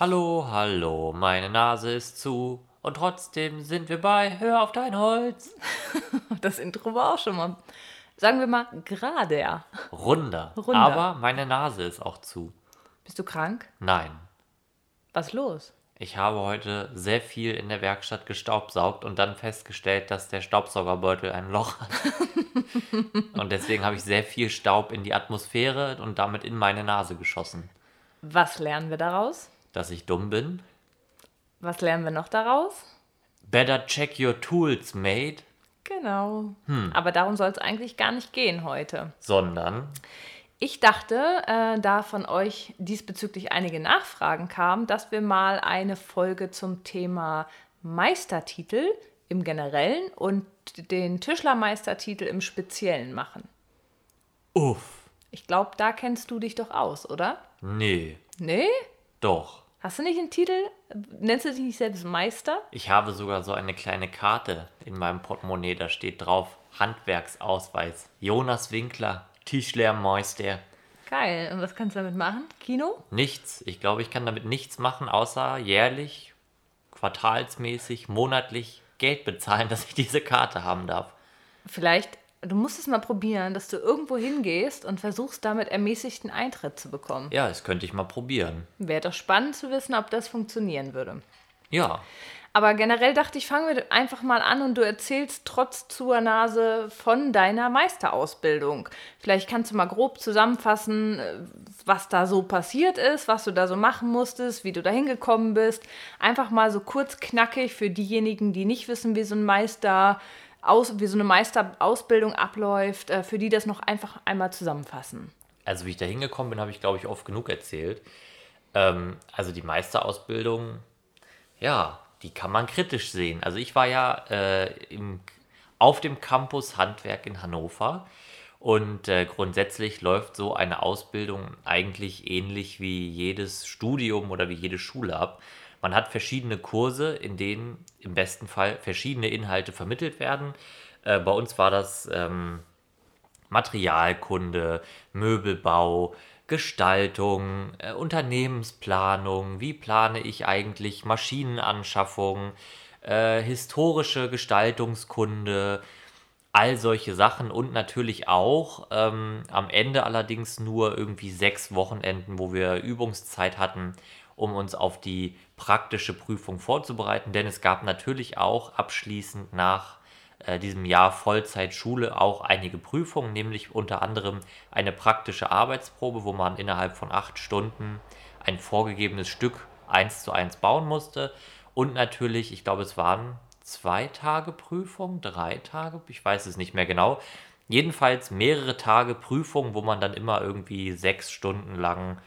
Hallo, hallo, meine Nase ist zu und trotzdem sind wir bei Hör auf dein Holz. Das Intro war auch schon mal, sagen wir mal, gerader. Runder. Runder. Aber meine Nase ist auch zu. Bist du krank? Nein. Was los? Ich habe heute sehr viel in der Werkstatt gestaubsaugt und dann festgestellt, dass der Staubsaugerbeutel ein Loch hat. und deswegen habe ich sehr viel Staub in die Atmosphäre und damit in meine Nase geschossen. Was lernen wir daraus? Dass ich dumm bin. Was lernen wir noch daraus? Better check your tools, mate. Genau. Aber darum soll es eigentlich gar nicht gehen heute. Sondern Ich dachte, äh, da von euch diesbezüglich einige Nachfragen kamen, dass wir mal eine Folge zum Thema Meistertitel im Generellen und den Tischlermeistertitel im Speziellen machen. Uff. Ich glaube, da kennst du dich doch aus, oder? Nee. Nee? Doch. Hast du nicht einen Titel? Nennst du dich nicht selbst Meister? Ich habe sogar so eine kleine Karte in meinem Portemonnaie, da steht drauf Handwerksausweis. Jonas Winkler, Tischlermeister. Geil. Und was kannst du damit machen? Kino? Nichts. Ich glaube, ich kann damit nichts machen, außer jährlich, quartalsmäßig, monatlich Geld bezahlen, dass ich diese Karte haben darf. Vielleicht, du musst es mal probieren, dass du irgendwo hingehst und versuchst damit ermäßigten Eintritt zu bekommen. Ja, das könnte ich mal probieren. Wäre doch spannend zu wissen, ob das funktionieren würde. Ja, Aber generell dachte ich, fangen wir einfach mal an und du erzählst trotz zur Nase von deiner Meisterausbildung. Vielleicht kannst du mal grob zusammenfassen, äh, was da so passiert ist, was du da so machen musstest, wie du da hingekommen bist. Einfach mal so kurz knackig für diejenigen, die nicht wissen, wie so ein Meister aus, wie so eine Meisterausbildung abläuft, äh, für die das noch einfach einmal zusammenfassen. also wie ich da hingekommen bin, habe ich, glaube ich, oft genug erzählt. Ähm, also die Meisterausbildung, ja, die kann man kritisch sehen. Also ich war ja äh, im, auf dem Campus Handwerk in Hannover und äh, grundsätzlich läuft so eine Ausbildung eigentlich ähnlich wie jedes Studium oder wie jede Schule ab. Man hat verschiedene Kurse, in denen im besten Fall verschiedene Inhalte vermittelt werden. Äh, bei uns war das ähm, Materialkunde, Möbelbau, Gestaltung, äh, Unternehmensplanung, wie plane ich eigentlich Maschinenanschaffung, äh, historische Gestaltungskunde, all solche Sachen und natürlich auch ähm, am Ende allerdings nur irgendwie sechs Wochenenden, wo wir Übungszeit hatten, um uns auf die praktische Prüfung vorzubereiten, denn es gab natürlich auch abschließend nach äh, diesem Jahr Vollzeitschule auch einige Prüfungen, nämlich unter anderem eine praktische Arbeitsprobe, wo man innerhalb von acht Stunden ein vorgegebenes Stück eins zu eins bauen musste. Und natürlich, ich glaube, es waren zwei Tage Prüfung, drei Tage, ich weiß es nicht mehr genau. Jedenfalls mehrere Tage Prüfung, wo man dann immer irgendwie sechs Stunden lang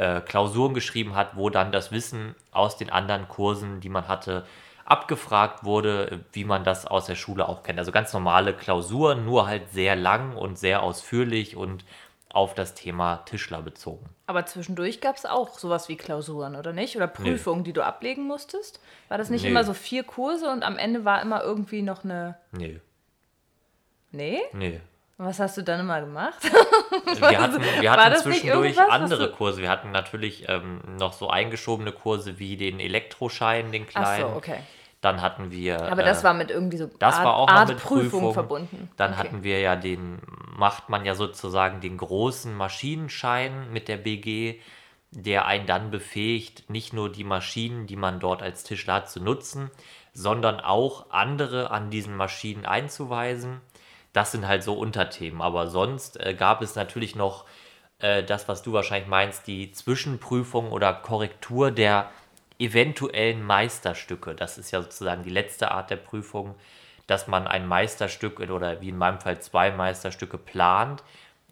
äh, Klausuren geschrieben hat, wo dann das Wissen aus den anderen Kursen, die man hatte, abgefragt wurde, wie man das aus der Schule auch kennt. Also ganz normale Klausuren, nur halt sehr lang und sehr ausführlich und auf das Thema Tischler bezogen. Aber zwischendurch gab es auch sowas wie Klausuren, oder nicht? Oder Prüfungen, die du ablegen musstest? War das nicht Nee. immer so vier Kurse und am Ende war immer irgendwie noch eine. Nee, Nee? nee. Und Was hast du dann immer gemacht? Wir hatten, wir hatten zwischendurch andere Kurse. Wir hatten natürlich ähm, noch so eingeschobene Kurse wie den Elektroschein, den Ach kleinen. so, okay. Dann hatten wir. Aber das äh, war mit irgendwie so Das Art, war auch Art mit Prüfung Prüfung. verbunden. Dann okay. hatten wir ja den, macht man ja sozusagen den großen Maschinenschein mit der BG, der einen dann befähigt, nicht nur die Maschinen, die man dort als Tischler hat, zu nutzen, sondern auch andere an diesen Maschinen einzuweisen. Das sind halt so Unterthemen. Aber sonst äh, gab es natürlich noch äh, das, was du wahrscheinlich meinst, die Zwischenprüfung oder Korrektur der eventuellen Meisterstücke. Das ist ja sozusagen die letzte Art der Prüfung, dass man ein Meisterstück oder wie in meinem Fall zwei Meisterstücke plant.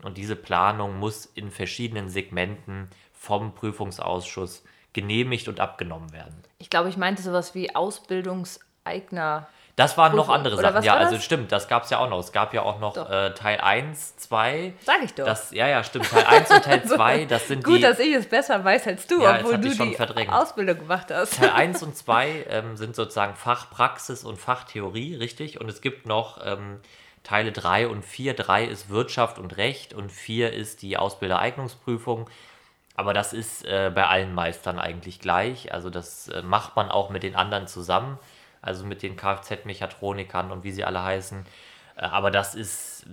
Und diese Planung muss in verschiedenen Segmenten vom Prüfungsausschuss genehmigt und abgenommen werden. Ich glaube, ich meinte sowas wie Ausbildungseigner. Das waren noch andere Sachen. Ja, also das? stimmt, das gab es ja auch noch. Es gab ja auch noch äh, Teil 1, 2. Sag ich doch. Das, ja, ja, stimmt. Teil 1 und Teil 2, das sind Gut, die. dass ich es besser weiß als du, Ja, obwohl du die verdrängt. Ausbildung gemacht hast. Teil 1 und 2 ähm, sind sozusagen Fachpraxis und Fachtheorie, richtig? Und es gibt noch ähm, Teile 3 und 4. 3 ist Wirtschaft und Recht und 4 ist die Ausbildereignungsprüfung. Aber das ist äh, bei allen Meistern eigentlich gleich. Also das äh, macht man auch mit den anderen zusammen, also mit den Kfz-Mechatronikern und wie sie alle heißen. Äh, aber das ist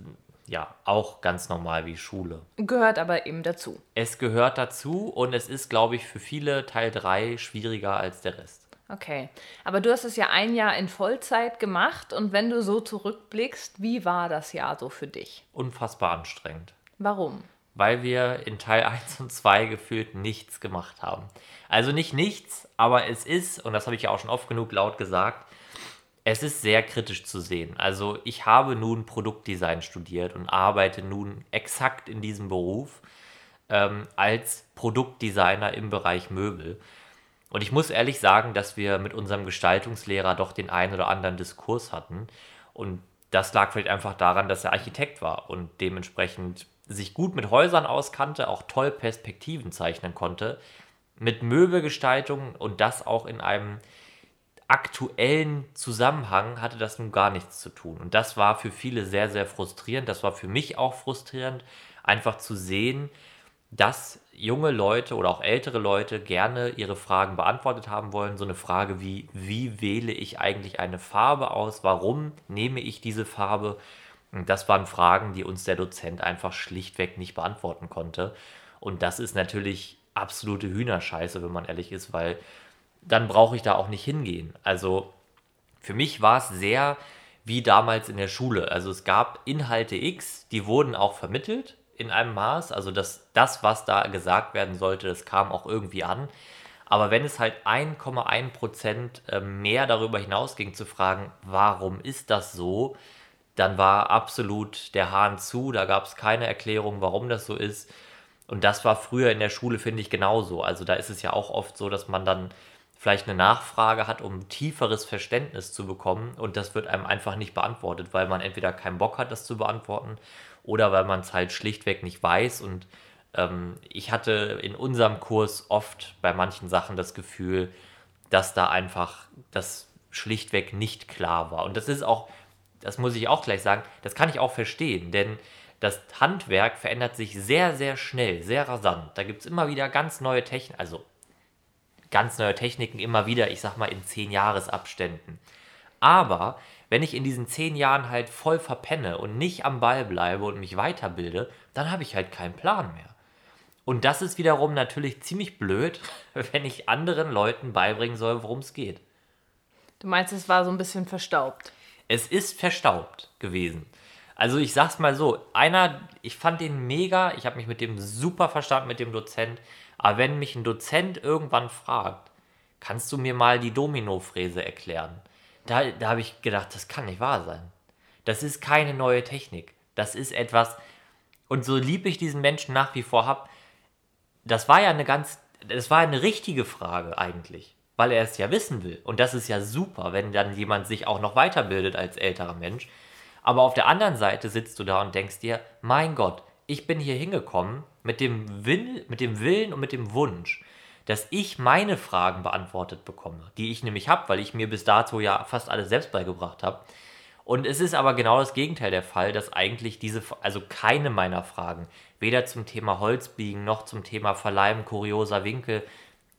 ja auch ganz normal wie Schule. Gehört aber eben dazu. Es gehört dazu und es ist, glaube ich, für viele Teil 3 schwieriger als der Rest. Okay, aber du hast es ja ein Jahr in Vollzeit gemacht und wenn du so zurückblickst, wie war das Jahr so für dich? Unfassbar anstrengend. Warum? Weil wir in Teil 1 und 2 gefühlt nichts gemacht haben. Also nicht nichts, aber es ist, und das habe ich ja auch schon oft genug laut gesagt, es ist sehr kritisch zu sehen. Also ich habe nun Produktdesign studiert und arbeite nun exakt in diesem Beruf ähm, als Produktdesigner im Bereich Möbel. Und ich muss ehrlich sagen, dass wir mit unserem Gestaltungslehrer doch den einen oder anderen Diskurs hatten. Und das lag vielleicht einfach daran, dass er Architekt war und dementsprechend sich gut mit Häusern auskannte, auch toll Perspektiven zeichnen konnte, mit Möbelgestaltung und das auch in einem aktuellen Zusammenhang hatte das nun gar nichts zu tun. Und das war für viele sehr, sehr frustrierend. Das war für mich auch frustrierend, einfach zu sehen, dass junge Leute oder auch ältere Leute gerne ihre Fragen beantwortet haben wollen. So eine Frage wie, wie wähle ich eigentlich eine Farbe aus? Warum nehme ich diese Farbe? Das waren Fragen, die uns der Dozent einfach schlichtweg nicht beantworten konnte. Und das ist natürlich absolute Hühnerscheiße, wenn man ehrlich ist, weil dann brauche ich da auch nicht hingehen. Also für mich war es sehr wie damals in der Schule. Also es gab Inhalte X, die wurden auch vermittelt in einem Maß. Also das, das, was da gesagt werden sollte, das kam auch irgendwie an. Aber wenn es halt 1,1 Prozent äh, mehr darüber hinausging zu fragen, warum ist das so, dann war absolut der Hahn zu. Da gab es keine Erklärung, warum das so ist. Und das war früher in der Schule, finde ich, genauso. Also da ist es ja auch oft so, dass man dann vielleicht eine Nachfrage hat, um tieferes Verständnis zu bekommen und das wird einem einfach nicht beantwortet, weil man entweder keinen Bock hat, das zu beantworten oder weil man es halt schlichtweg nicht weiß. Und ähm, ich hatte in unserem Kurs oft bei manchen Sachen das Gefühl, dass da einfach das schlichtweg nicht klar war. Und das ist auch, das muss ich auch gleich sagen, das kann ich auch verstehen, denn das Handwerk verändert sich sehr, sehr schnell, sehr rasant. Da gibt es immer wieder ganz neue Techniken, also ganz neue Techniken immer wieder, ich sag mal in zehn Jahresabständen. Aber wenn ich in diesen zehn Jahren halt voll verpenne und nicht am Ball bleibe und mich weiterbilde, dann habe ich halt keinen Plan mehr. Und das ist wiederum natürlich ziemlich blöd, wenn ich anderen Leuten beibringen soll, worum es geht. Du meinst, es war so ein bisschen verstaubt? Es ist verstaubt gewesen. Also ich sag's mal so, einer, ich fand den mega, ich habe mich mit dem super verstanden, mit dem Dozent, aber wenn mich ein Dozent irgendwann fragt, kannst du mir mal die Domino-Fräse erklären? da, da habe ich gedacht, das kann nicht wahr sein. Das ist keine neue Technik. Das ist etwas, und so lieb ich diesen Menschen nach wie vor habe, das war ja eine ganz, das war eine richtige Frage eigentlich, weil er es ja wissen will. Und das ist ja super, wenn dann jemand sich auch noch weiterbildet als älterer Mensch. Aber auf der anderen Seite sitzt du da und denkst dir, mein Gott, ich bin hier hingekommen mit dem, Will, mit dem Willen und mit dem Wunsch, dass ich meine Fragen beantwortet bekomme, die ich nämlich habe, weil ich mir bis dato ja fast alles selbst beigebracht habe. Und es ist aber genau das Gegenteil der Fall, dass eigentlich diese, also keine meiner Fragen, weder zum Thema Holzbiegen noch zum Thema Verleihen kurioser Winkel,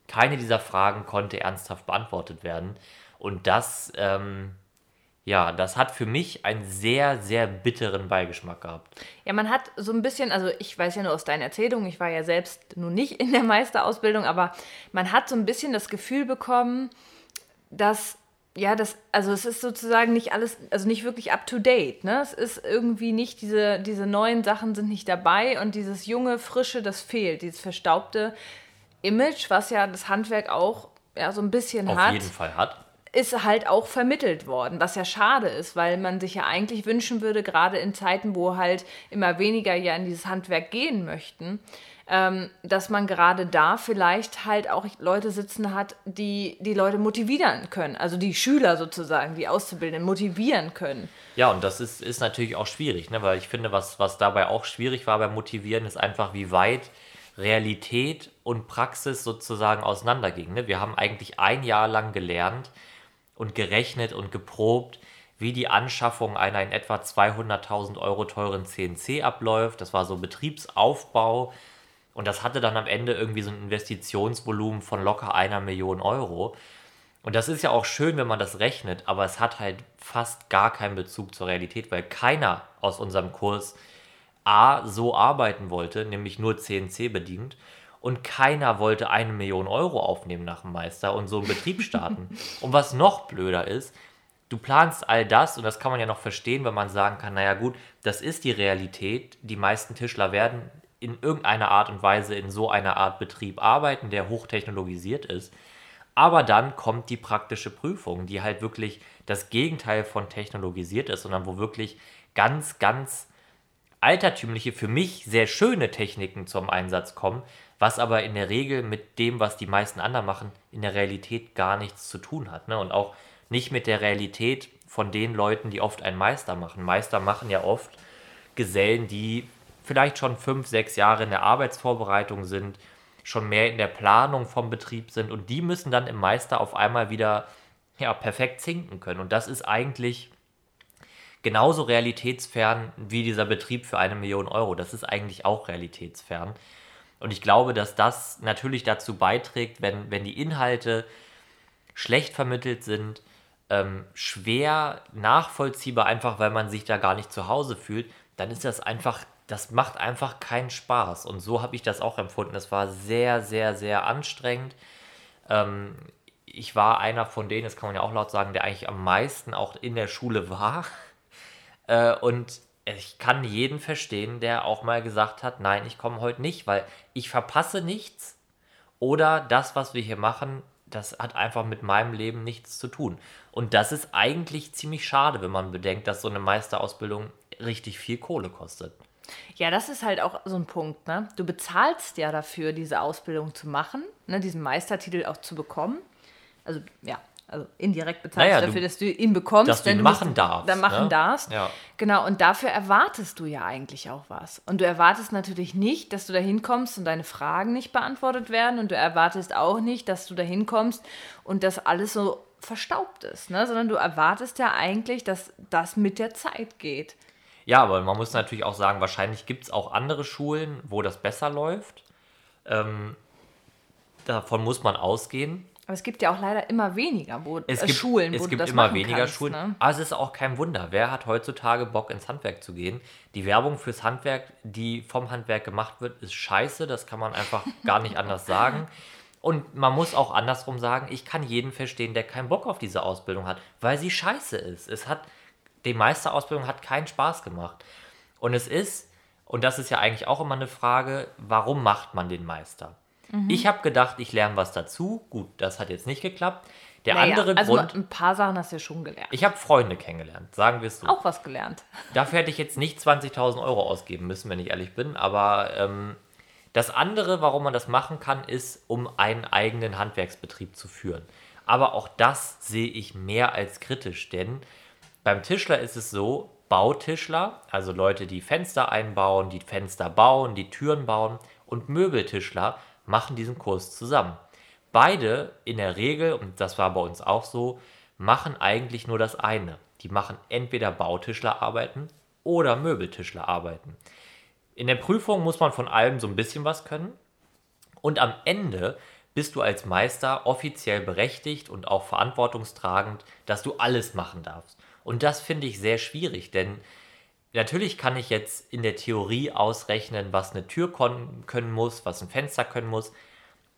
keine dieser Fragen konnte ernsthaft beantwortet werden. Und das ähm, ja, das hat für mich einen sehr, sehr bitteren Beigeschmack gehabt. Ja, man hat so ein bisschen, also ich weiß ja nur aus deinen Erzählungen, ich war ja selbst nun nicht in der Meisterausbildung, aber man hat so ein bisschen das Gefühl bekommen, dass ja, das, also es ist sozusagen nicht alles, also nicht wirklich up to date, ne? Es ist irgendwie nicht, diese, diese neuen Sachen sind nicht dabei und dieses junge, frische, das fehlt, dieses verstaubte Image, was ja das Handwerk auch ja, so ein bisschen Auf hat. Auf jeden Fall hat ist halt auch vermittelt worden, was ja schade ist, weil man sich ja eigentlich wünschen würde, gerade in Zeiten, wo halt immer weniger ja in dieses Handwerk gehen möchten, ähm, dass man gerade da vielleicht halt auch Leute sitzen hat, die die Leute motivieren können, also die Schüler sozusagen, die Auszubildenden motivieren können. Ja, und das ist, ist natürlich auch schwierig, ne? weil ich finde, was, was dabei auch schwierig war beim Motivieren, ist einfach, wie weit Realität und Praxis sozusagen auseinandergingen. Ne? Wir haben eigentlich ein Jahr lang gelernt, und gerechnet und geprobt, wie die Anschaffung einer in etwa 200.000 Euro teuren CNC abläuft. Das war so Betriebsaufbau. Und das hatte dann am Ende irgendwie so ein Investitionsvolumen von locker einer Million Euro. Und das ist ja auch schön, wenn man das rechnet, aber es hat halt fast gar keinen Bezug zur Realität, weil keiner aus unserem Kurs A so arbeiten wollte, nämlich nur CNC bedient. Und keiner wollte eine Million Euro aufnehmen nach dem Meister und so einen Betrieb starten. und was noch blöder ist, du planst all das und das kann man ja noch verstehen, wenn man sagen kann, naja gut, das ist die Realität. Die meisten Tischler werden in irgendeiner Art und Weise in so einer Art Betrieb arbeiten, der hochtechnologisiert ist. Aber dann kommt die praktische Prüfung, die halt wirklich das Gegenteil von technologisiert ist, sondern wo wirklich ganz, ganz altertümliche, für mich sehr schöne Techniken zum Einsatz kommen, was aber in der Regel mit dem, was die meisten anderen machen, in der Realität gar nichts zu tun hat. Ne? Und auch nicht mit der Realität von den Leuten, die oft einen Meister machen. Meister machen ja oft Gesellen, die vielleicht schon fünf, sechs Jahre in der Arbeitsvorbereitung sind, schon mehr in der Planung vom Betrieb sind und die müssen dann im Meister auf einmal wieder ja, perfekt zinken können. Und das ist eigentlich genauso realitätsfern wie dieser Betrieb für eine Million Euro. Das ist eigentlich auch realitätsfern. Und ich glaube, dass das natürlich dazu beiträgt, wenn, wenn die Inhalte schlecht vermittelt sind, ähm, schwer nachvollziehbar, einfach weil man sich da gar nicht zu Hause fühlt, dann ist das einfach das macht einfach keinen Spaß. Und so habe ich das auch empfunden. Es war sehr, sehr, sehr anstrengend. Ähm, ich war einer von denen, das kann man ja auch laut sagen, der eigentlich am meisten auch in der Schule war. Äh, und ich kann jeden verstehen, der auch mal gesagt hat, nein, ich komme heute nicht, weil ich verpasse nichts. Oder das, was wir hier machen, das hat einfach mit meinem Leben nichts zu tun. Und das ist eigentlich ziemlich schade, wenn man bedenkt, dass so eine Meisterausbildung richtig viel Kohle kostet. Ja, das ist halt auch so ein Punkt. Ne? Du bezahlst ja dafür, diese Ausbildung zu machen, ne? diesen Meistertitel auch zu bekommen. Also ja, also indirekt bezahlst naja, du dafür, dass du ihn bekommst, dass du ihn machen darfst. Dann machen ne? darfst. Ja. Genau, und dafür erwartest du ja eigentlich auch was. Und du erwartest natürlich nicht, dass du da hinkommst und deine Fragen nicht beantwortet werden. Und du erwartest auch nicht, dass du da hinkommst und das alles so verstaubt ist, ne? sondern du erwartest ja eigentlich, dass das mit der Zeit geht. Ja, aber man muss natürlich auch sagen, wahrscheinlich gibt es auch andere Schulen, wo das besser läuft. Ähm, davon muss man ausgehen. Aber es gibt ja auch leider immer weniger wo, es äh, gibt, Schulen, wo es gibt immer weniger kannst, Schulen. Ne? Aber es ist auch kein Wunder. Wer hat heutzutage Bock ins Handwerk zu gehen? Die Werbung fürs Handwerk, die vom Handwerk gemacht wird, ist scheiße. Das kann man einfach gar nicht anders sagen. Und man muss auch andersrum sagen, ich kann jeden verstehen, der keinen Bock auf diese Ausbildung hat, weil sie scheiße ist. Es hat die Meisterausbildung hat keinen Spaß gemacht. Und es ist, und das ist ja eigentlich auch immer eine Frage, warum macht man den Meister? Mhm. Ich habe gedacht, ich lerne was dazu. Gut, das hat jetzt nicht geklappt. Der naja, andere also Grund. Ein paar Sachen hast du ja schon gelernt. Ich habe Freunde kennengelernt, sagen wir es so. Auch was gelernt. Dafür hätte ich jetzt nicht 20.000 Euro ausgeben müssen, wenn ich ehrlich bin. Aber ähm, das andere, warum man das machen kann, ist, um einen eigenen Handwerksbetrieb zu führen. Aber auch das sehe ich mehr als kritisch, denn beim Tischler ist es so, Bautischler, also Leute, die Fenster einbauen, die Fenster bauen, die Türen bauen und Möbeltischler machen diesen Kurs zusammen. Beide in der Regel, und das war bei uns auch so, machen eigentlich nur das eine. Die machen entweder Bautischlerarbeiten oder Möbeltischlerarbeiten. In der Prüfung muss man von allem so ein bisschen was können. Und am Ende bist du als Meister offiziell berechtigt und auch verantwortungstragend, dass du alles machen darfst. Und das finde ich sehr schwierig, denn natürlich kann ich jetzt in der Theorie ausrechnen, was eine Tür können muss, was ein Fenster können muss.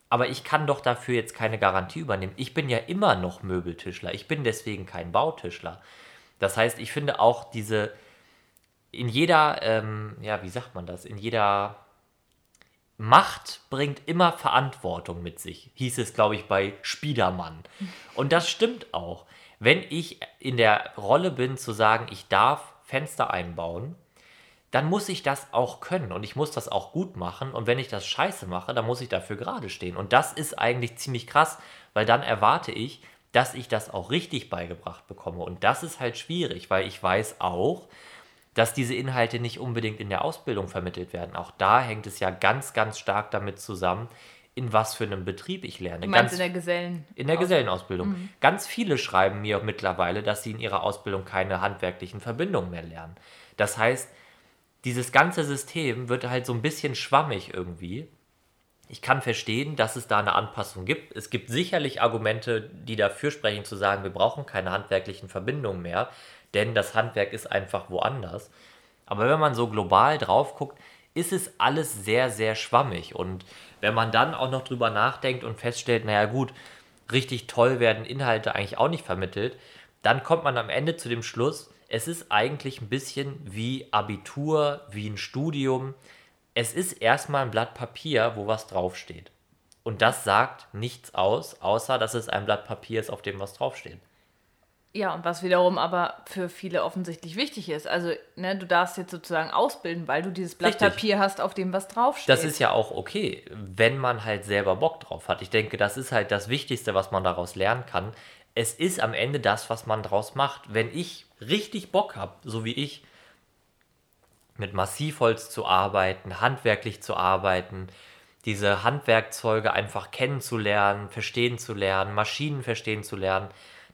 Aber ich kann doch dafür jetzt keine Garantie übernehmen. Ich bin ja immer noch Möbeltischler. Ich bin deswegen kein Bautischler. Das heißt, ich finde auch diese, in jeder, ähm, ja, wie sagt man das, in jeder Macht bringt immer Verantwortung mit sich, hieß es, glaube ich, bei Spiedermann. Und das stimmt auch wenn ich in der Rolle bin zu sagen, ich darf Fenster einbauen, dann muss ich das auch können und ich muss das auch gut machen. Und wenn ich das scheiße mache, dann muss ich dafür gerade stehen. Und das ist eigentlich ziemlich krass, weil dann erwarte ich, dass ich das auch richtig beigebracht bekomme. Und das ist halt schwierig, weil ich weiß auch, dass diese Inhalte nicht unbedingt in der Ausbildung vermittelt werden. Auch da hängt es ja ganz, ganz stark damit zusammen, in was für einem Betrieb ich lerne. Du meinst Ganz, in der Gesellen In der Gesellenausbildung. Mhm. Ganz viele schreiben mir mittlerweile, dass sie in ihrer Ausbildung keine handwerklichen Verbindungen mehr lernen. Das heißt, dieses ganze System wird halt so ein bisschen schwammig irgendwie. Ich kann verstehen, dass es da eine Anpassung gibt. Es gibt sicherlich Argumente, die dafür sprechen, zu sagen, wir brauchen keine handwerklichen Verbindungen mehr, denn das Handwerk ist einfach woanders. Aber wenn man so global drauf guckt, ist es alles sehr, sehr schwammig. Und wenn man dann auch noch drüber nachdenkt und feststellt, naja gut, richtig toll werden Inhalte eigentlich auch nicht vermittelt, dann kommt man am Ende zu dem Schluss, es ist eigentlich ein bisschen wie Abitur, wie ein Studium. Es ist erstmal ein Blatt Papier, wo was draufsteht. Und das sagt nichts aus, außer dass es ein Blatt Papier ist, auf dem was draufsteht. Ja, und was wiederum aber für viele offensichtlich wichtig ist. Also, ne, du darfst jetzt sozusagen ausbilden, weil du dieses Blatt Richtig. Papier hast, auf dem was draufsteht. Das ist ja auch okay, wenn man halt selber Bock drauf hat. Ich denke, das ist halt das Wichtigste, was man daraus lernen kann. Es ist am Ende das, was man daraus macht. Wenn ich richtig Bock habe, so wie ich, mit Massivholz zu arbeiten, handwerklich zu arbeiten, diese Handwerkzeuge einfach kennenzulernen, verstehen zu lernen, Maschinen verstehen zu lernen,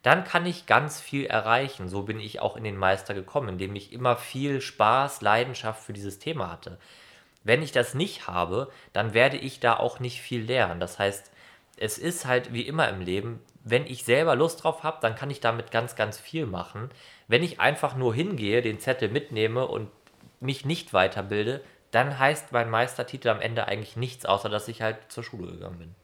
dann kann ich ganz viel erreichen. So bin ich auch in den Meister gekommen, indem ich immer viel Spaß, Leidenschaft für dieses Thema hatte. Wenn ich das nicht habe, dann werde ich da auch nicht viel lernen. Das heißt, es ist halt wie immer im Leben, wenn ich selber Lust drauf habe, dann kann ich damit ganz, ganz viel machen. Wenn ich einfach nur hingehe, den Zettel mitnehme und mich nicht weiterbilde, dann heißt mein Meistertitel am Ende eigentlich nichts, außer dass ich halt zur Schule gegangen bin.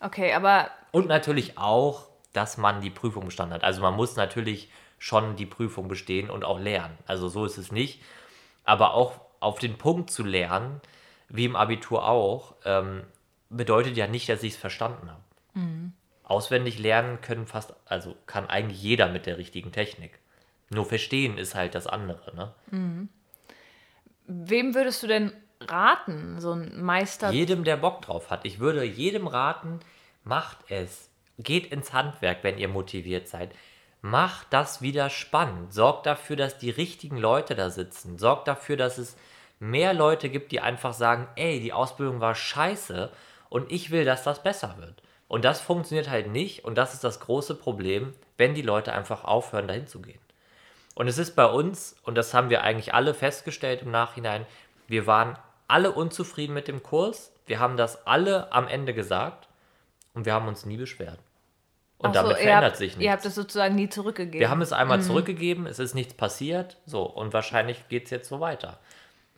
Okay, aber. Und natürlich auch, dass man die Prüfung bestanden hat. Also man muss natürlich schon die Prüfung bestehen und auch lernen. Also so ist es nicht. Aber auch auf den Punkt zu lernen, wie im Abitur auch, ähm, bedeutet ja nicht, dass ich es verstanden habe. Mhm. Auswendig lernen können fast, also kann eigentlich jeder mit der richtigen Technik. Nur verstehen ist halt das andere, ne? Mhm. Wem würdest du denn raten, so ein Meister? Jedem, der Bock drauf hat. Ich würde jedem raten, macht es. Geht ins Handwerk, wenn ihr motiviert seid. Macht das wieder spannend. Sorgt dafür, dass die richtigen Leute da sitzen. Sorgt dafür, dass es mehr Leute gibt, die einfach sagen, ey, die Ausbildung war scheiße und ich will, dass das besser wird. Und das funktioniert halt nicht und das ist das große Problem, wenn die Leute einfach aufhören, dahin zu gehen. Und es ist bei uns, und das haben wir eigentlich alle festgestellt im Nachhinein, wir waren alle unzufrieden mit dem Kurs. Wir haben das alle am Ende gesagt und wir haben uns nie beschwert. Und so, damit verändert habt, sich nichts. Ihr habt es sozusagen nie zurückgegeben. Wir haben es einmal mhm. zurückgegeben, es ist nichts passiert, so, und wahrscheinlich geht es jetzt so weiter.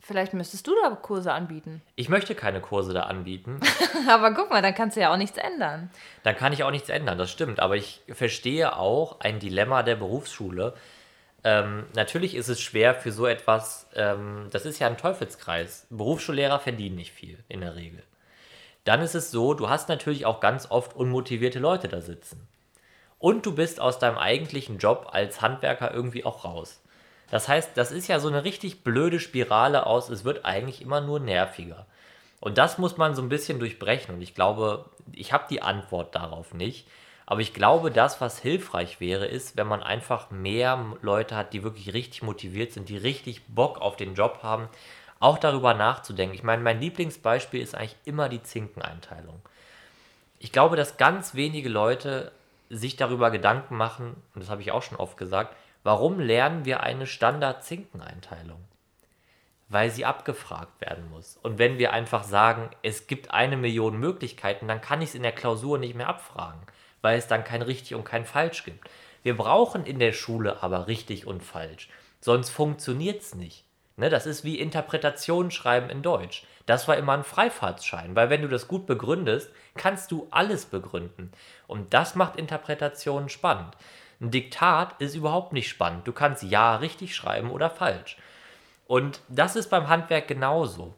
Vielleicht müsstest du da Kurse anbieten. Ich möchte keine Kurse da anbieten. aber guck mal, dann kannst du ja auch nichts ändern. Dann kann ich auch nichts ändern, das stimmt. Aber ich verstehe auch ein Dilemma der Berufsschule, ähm, natürlich ist es schwer für so etwas, ähm, das ist ja ein Teufelskreis. Berufsschullehrer verdienen nicht viel in der Regel. Dann ist es so, du hast natürlich auch ganz oft unmotivierte Leute da sitzen. Und du bist aus deinem eigentlichen Job als Handwerker irgendwie auch raus. Das heißt, das ist ja so eine richtig blöde Spirale aus, es wird eigentlich immer nur nerviger. Und das muss man so ein bisschen durchbrechen. Und ich glaube, ich habe die Antwort darauf nicht. Aber ich glaube, das, was hilfreich wäre, ist, wenn man einfach mehr Leute hat, die wirklich richtig motiviert sind, die richtig Bock auf den Job haben, auch darüber nachzudenken. Ich meine, mein Lieblingsbeispiel ist eigentlich immer die Zinkeneinteilung. Ich glaube, dass ganz wenige Leute sich darüber Gedanken machen, und das habe ich auch schon oft gesagt, warum lernen wir eine Standard-Zinkeneinteilung? Weil sie abgefragt werden muss. Und wenn wir einfach sagen, es gibt eine Million Möglichkeiten, dann kann ich es in der Klausur nicht mehr abfragen weil es dann kein richtig und kein falsch gibt. Wir brauchen in der Schule aber richtig und falsch, sonst funktioniert es nicht. Ne, das ist wie Interpretation schreiben in Deutsch. Das war immer ein Freifahrtsschein, weil wenn du das gut begründest, kannst du alles begründen. Und das macht Interpretationen spannend. Ein Diktat ist überhaupt nicht spannend. Du kannst ja richtig schreiben oder falsch. Und das ist beim Handwerk genauso.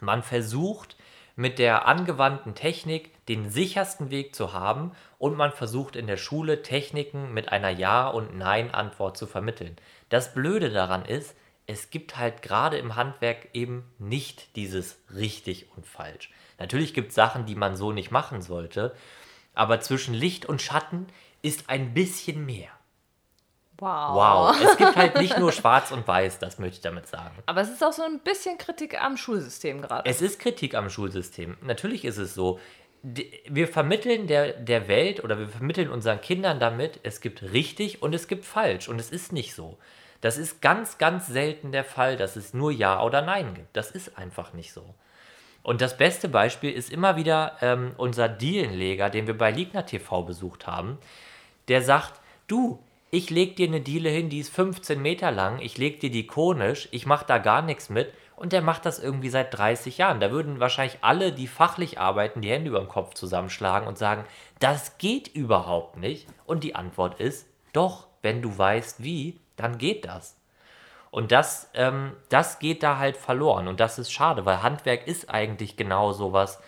Man versucht mit der angewandten Technik den sichersten Weg zu haben und man versucht in der Schule Techniken mit einer Ja- und Nein-Antwort zu vermitteln. Das Blöde daran ist, es gibt halt gerade im Handwerk eben nicht dieses richtig und falsch. Natürlich gibt es Sachen, die man so nicht machen sollte, aber zwischen Licht und Schatten ist ein bisschen mehr. Wow. Wow. Es gibt halt nicht nur schwarz und weiß, das möchte ich damit sagen. Aber es ist auch so ein bisschen Kritik am Schulsystem gerade. Es ist Kritik am Schulsystem. Natürlich ist es so. Wir vermitteln der, der Welt oder wir vermitteln unseren Kindern damit, es gibt richtig und es gibt falsch. Und es ist nicht so. Das ist ganz, ganz selten der Fall, dass es nur Ja oder Nein gibt. Das ist einfach nicht so. Und das beste Beispiel ist immer wieder ähm, unser Dielenleger, den wir bei Ligner TV besucht haben. Der sagt, du, ich leg dir eine Diele hin, die ist 15 Meter lang, ich leg dir die konisch, ich mach da gar nichts mit. Und der macht das irgendwie seit 30 Jahren. Da würden wahrscheinlich alle, die fachlich arbeiten, die Hände über den Kopf zusammenschlagen und sagen, das geht überhaupt nicht. Und die Antwort ist, doch, wenn du weißt wie, dann geht das. Und das, ähm, das geht da halt verloren. Und das ist schade, weil Handwerk ist eigentlich genau sowas,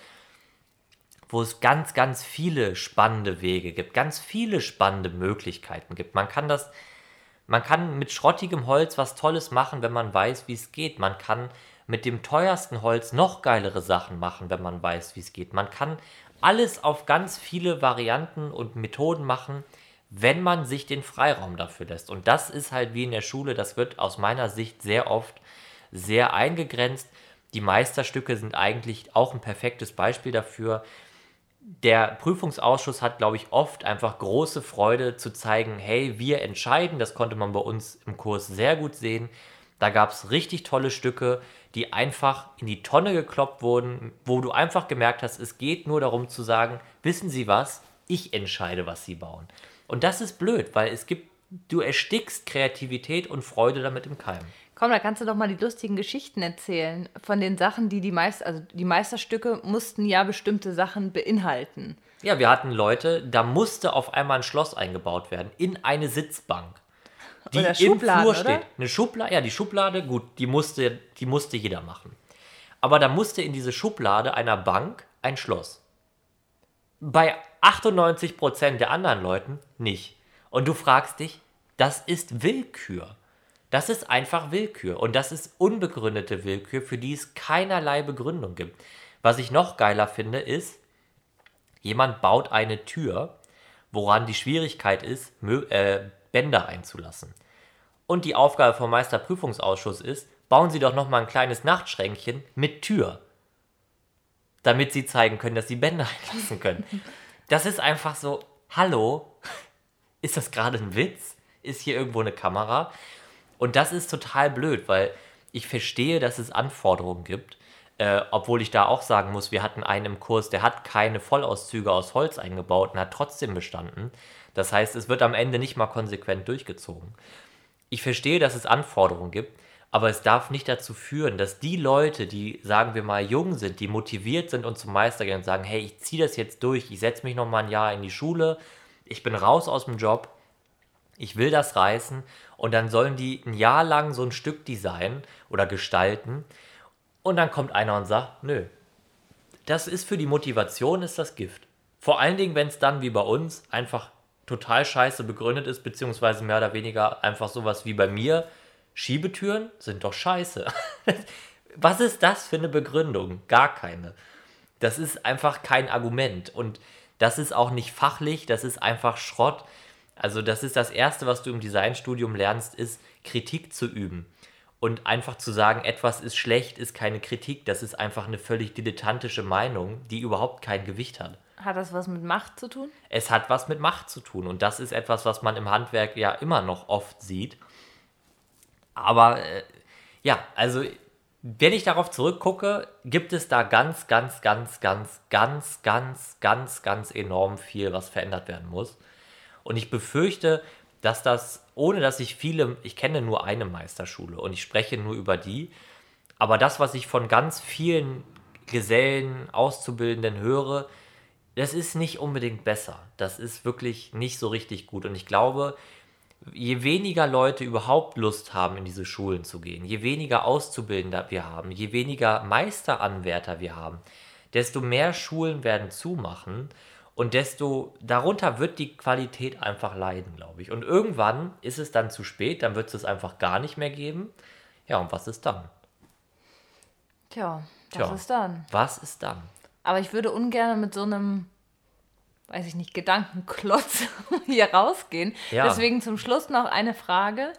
wo es ganz, ganz viele spannende Wege gibt, ganz viele spannende Möglichkeiten gibt. Man kann das, man kann mit schrottigem Holz was Tolles machen, wenn man weiß, wie es geht. Man kann mit dem teuersten Holz noch geilere Sachen machen, wenn man weiß, wie es geht. Man kann alles auf ganz viele Varianten und Methoden machen, wenn man sich den Freiraum dafür lässt. Und das ist halt wie in der Schule, das wird aus meiner Sicht sehr oft sehr eingegrenzt. Die Meisterstücke sind eigentlich auch ein perfektes Beispiel dafür. Der Prüfungsausschuss hat, glaube ich, oft einfach große Freude zu zeigen, hey, wir entscheiden. Das konnte man bei uns im Kurs sehr gut sehen. Da gab es richtig tolle Stücke, die einfach in die Tonne gekloppt wurden, wo du einfach gemerkt hast, es geht nur darum zu sagen, wissen Sie was, ich entscheide, was Sie bauen. Und das ist blöd, weil es gibt, du erstickst Kreativität und Freude damit im Keim. Komm, da kannst du doch mal die lustigen Geschichten erzählen von den Sachen, die die Meister, also die Meisterstücke mussten ja bestimmte Sachen beinhalten. Ja, wir hatten Leute, da musste auf einmal ein Schloss eingebaut werden in eine Sitzbank, die Oder im Flur oder? steht. Eine Schublade, ja, die Schublade, gut, die musste, die musste jeder machen. Aber da musste in diese Schublade einer Bank ein Schloss. Bei 98% der anderen Leuten nicht. Und du fragst dich, das ist Willkür. Das ist einfach Willkür. Und das ist unbegründete Willkür, für die es keinerlei Begründung gibt. Was ich noch geiler finde, ist, jemand baut eine Tür, woran die Schwierigkeit ist, äh, Bänder einzulassen. Und die Aufgabe vom Meisterprüfungsausschuss ist, bauen Sie doch noch mal ein kleines Nachtschränkchen mit Tür, damit Sie zeigen können, dass Sie Bänder einlassen können. Das ist einfach so, hallo, ist das gerade ein Witz? Ist hier irgendwo eine Kamera? Und das ist total blöd, weil ich verstehe, dass es Anforderungen gibt, äh, obwohl ich da auch sagen muss, wir hatten einen im Kurs, der hat keine Vollauszüge aus Holz eingebaut und hat trotzdem bestanden. Das heißt, es wird am Ende nicht mal konsequent durchgezogen. Ich verstehe, dass es Anforderungen gibt, aber es darf nicht dazu führen, dass die Leute, die, sagen wir mal, jung sind, die motiviert sind und zum Meister gehen und sagen, hey, ich ziehe das jetzt durch, ich setze mich noch mal ein Jahr in die Schule, ich bin raus aus dem Job, ich will das reißen und dann sollen die ein Jahr lang so ein Stück designen oder gestalten und dann kommt einer und sagt, nö, das ist für die Motivation ist das Gift. Vor allen Dingen, wenn es dann wie bei uns einfach total scheiße begründet ist, beziehungsweise mehr oder weniger einfach sowas wie bei mir, Schiebetüren sind doch scheiße. Was ist das für eine Begründung? Gar keine. Das ist einfach kein Argument und das ist auch nicht fachlich, das ist einfach Schrott. Also das ist das Erste, was du im Designstudium lernst, ist Kritik zu üben. Und einfach zu sagen, etwas ist schlecht, ist keine Kritik, das ist einfach eine völlig dilettantische Meinung, die überhaupt kein Gewicht hat. Hat das was mit Macht zu tun? Es hat was mit Macht zu tun und das ist etwas, was man im Handwerk ja immer noch oft sieht. Aber äh, ja, also wenn ich darauf zurückgucke, gibt es da ganz, ganz, ganz, ganz, ganz, ganz, ganz, ganz enorm viel, was verändert werden muss. Und ich befürchte, dass das, ohne dass ich viele, ich kenne nur eine Meisterschule und ich spreche nur über die, aber das, was ich von ganz vielen Gesellen, Auszubildenden höre, das ist nicht unbedingt besser. Das ist wirklich nicht so richtig gut. Und ich glaube, je weniger Leute überhaupt Lust haben, in diese Schulen zu gehen, je weniger Auszubildende wir haben, je weniger Meisteranwärter wir haben, desto mehr Schulen werden zumachen und desto darunter wird die Qualität einfach leiden, glaube ich. Und irgendwann ist es dann zu spät, dann wird es es einfach gar nicht mehr geben. Ja, und was ist dann? Tja, was Tja. ist dann? Was ist dann? Aber ich würde ungern mit so einem, weiß ich nicht, Gedankenklotz hier rausgehen. Ja. Deswegen zum Schluss noch eine Frage.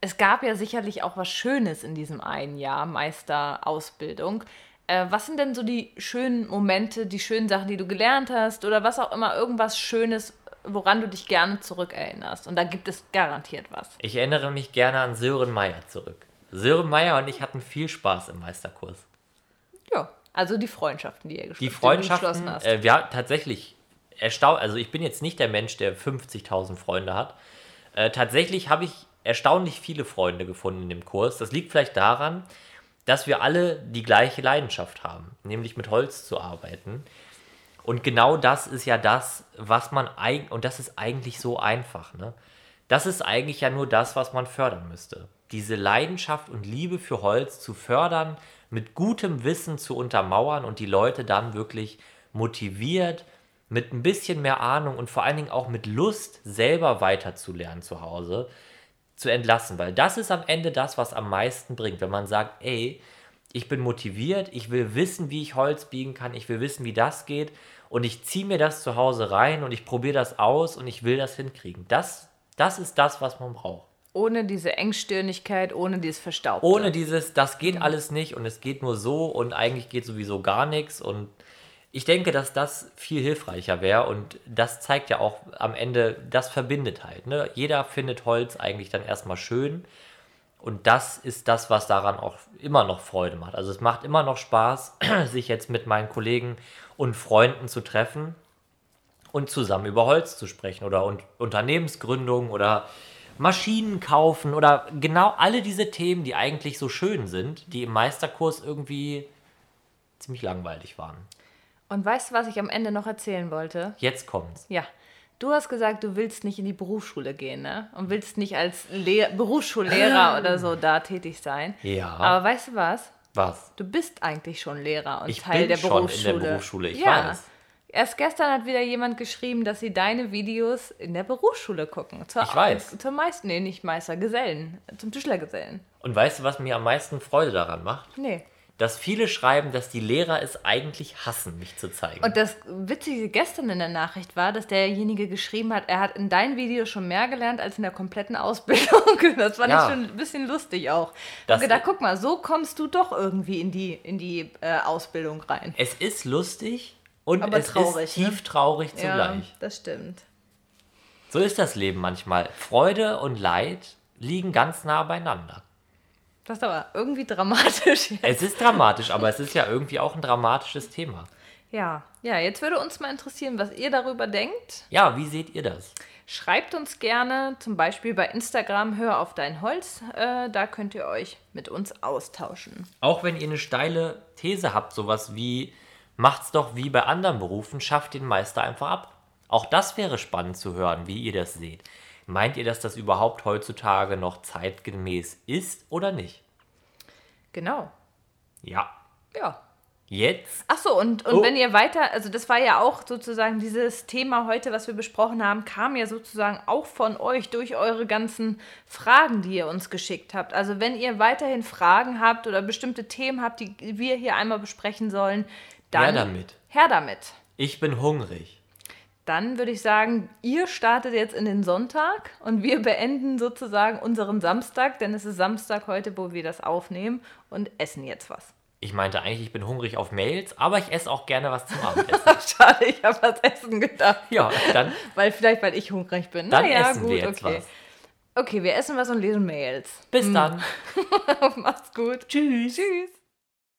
Es gab ja sicherlich auch was Schönes in diesem einen Jahr Meisterausbildung. Äh, was sind denn so die schönen Momente, die schönen Sachen, die du gelernt hast oder was auch immer, irgendwas Schönes, woran du dich gerne zurückerinnerst? Und da gibt es garantiert was. Ich erinnere mich gerne an Sören Meyer zurück. Sören Meyer und ich hatten viel Spaß im Meisterkurs. Ja, Also die Freundschaften, die ihr geschl- Die die du Freundschaften, geschlossen hast. äh, ja, tatsächlich erstaunt. Also ich bin jetzt nicht der Mensch, der 50.000 Freunde hat. Äh, tatsächlich habe ich erstaunlich viele Freunde gefunden in dem Kurs. Das liegt vielleicht daran, dass wir alle die gleiche Leidenschaft haben, nämlich mit Holz zu arbeiten. Und genau das ist ja das, was man eigentlich, und das ist eigentlich so einfach, ne? Das ist eigentlich ja nur das, was man fördern müsste. Diese Leidenschaft und Liebe für Holz zu fördern, mit gutem Wissen zu untermauern und die Leute dann wirklich motiviert, mit ein bisschen mehr Ahnung und vor allen Dingen auch mit Lust, selber weiterzulernen zu Hause, zu entlassen. Weil das ist am Ende das, was am meisten bringt. Wenn man sagt, ey, ich bin motiviert, ich will wissen, wie ich Holz biegen kann, ich will wissen, wie das geht und ich ziehe mir das zu Hause rein und ich probiere das aus und ich will das hinkriegen. Das, das ist das, was man braucht. ohne diese Engstirnigkeit, ohne dieses Verstaubte. Ohne dieses, das geht alles nicht und es geht nur so und eigentlich geht sowieso gar nichts und ich denke, dass das viel hilfreicher wäre und das zeigt ja auch am Ende, das verbindet halt. Ne? Jeder findet Holz eigentlich dann erstmal schön und das ist das, was daran auch immer noch Freude macht. Also es macht immer noch Spaß, sich jetzt mit meinen Kollegen und Freunden zu treffen und zusammen über Holz zu sprechen oder un Unternehmensgründung oder Maschinen kaufen oder genau alle diese Themen, die eigentlich so schön sind, die im Meisterkurs irgendwie ziemlich langweilig waren. Und weißt du, was ich am Ende noch erzählen wollte? Jetzt kommt's. Ja. Du hast gesagt, du willst nicht in die Berufsschule gehen, ne? Und willst nicht als Lehr Berufsschullehrer oder so da tätig sein. Ja. Aber weißt du was? Was? Du bist eigentlich schon Lehrer und Ich Teil bin der schon in der Berufsschule. Berufsschule, ich ja. weiß. Erst gestern hat wieder jemand geschrieben, dass sie deine Videos in der Berufsschule gucken. Zur, Ich weiß. Zum Meister, nee, nicht Meister, Gesellen. Zum Tischlergesellen. Und weißt du, was mir am meisten Freude daran macht? Nee. Dass viele schreiben, dass die Lehrer es eigentlich hassen, mich zu zeigen. Und das Witzige gestern in der Nachricht war, dass derjenige geschrieben hat, er hat in deinen Videos schon mehr gelernt als in der kompletten Ausbildung. Das fand Ja. ich schon ein bisschen lustig auch. Das- und gedacht, guck mal, so kommst du doch irgendwie in die, in die äh, Ausbildung rein. es ist lustig und Aber es traurig, ist ne? tief traurig Ja, zugleich. das stimmt. So ist das Leben manchmal. Freude und Leid liegen ganz nah beieinander. Das ist aber irgendwie dramatisch. Es ist dramatisch, aber es ist ja irgendwie auch ein dramatisches Thema. Ja, ja, jetzt würde uns mal interessieren, was ihr darüber denkt. Ja, wie seht ihr das? Schreibt uns gerne, zum Beispiel bei Instagram, hör auf dein Holz. Äh, da könnt ihr euch mit uns austauschen. Auch wenn ihr eine steile These habt, sowas wie, macht's doch wie bei anderen Berufen, schafft den Meister einfach ab. Auch das wäre spannend zu hören, wie ihr das seht. Meint ihr, dass das überhaupt heutzutage noch zeitgemäß ist oder nicht? Genau. Ja. Ja. Jetzt? Ach so, und, und Oh. wenn ihr weiter, also das war ja auch sozusagen dieses Thema heute, was wir besprochen haben, kam ja sozusagen auch von euch durch eure ganzen Fragen, die ihr uns geschickt habt. Also wenn ihr weiterhin Fragen habt oder bestimmte Themen habt, die wir hier einmal besprechen sollen, dann Her damit. Her damit. Ich bin hungrig. Dann würde ich sagen, ihr startet jetzt in den Sonntag und wir beenden sozusagen unseren Samstag, denn es ist Samstag heute, wo wir das aufnehmen und essen jetzt was. Ich meinte eigentlich, ich bin hungrig auf Mails, aber ich esse auch gerne was zum Abendessen. Schade, ich habe ans Essen gedacht. ja, dann, Weil vielleicht, weil ich hungrig bin. dann naja, essen gut, wir jetzt okay. was. Okay, wir essen was und lesen Mails. Bis dann. Macht's gut. Tschüss. Tschüss.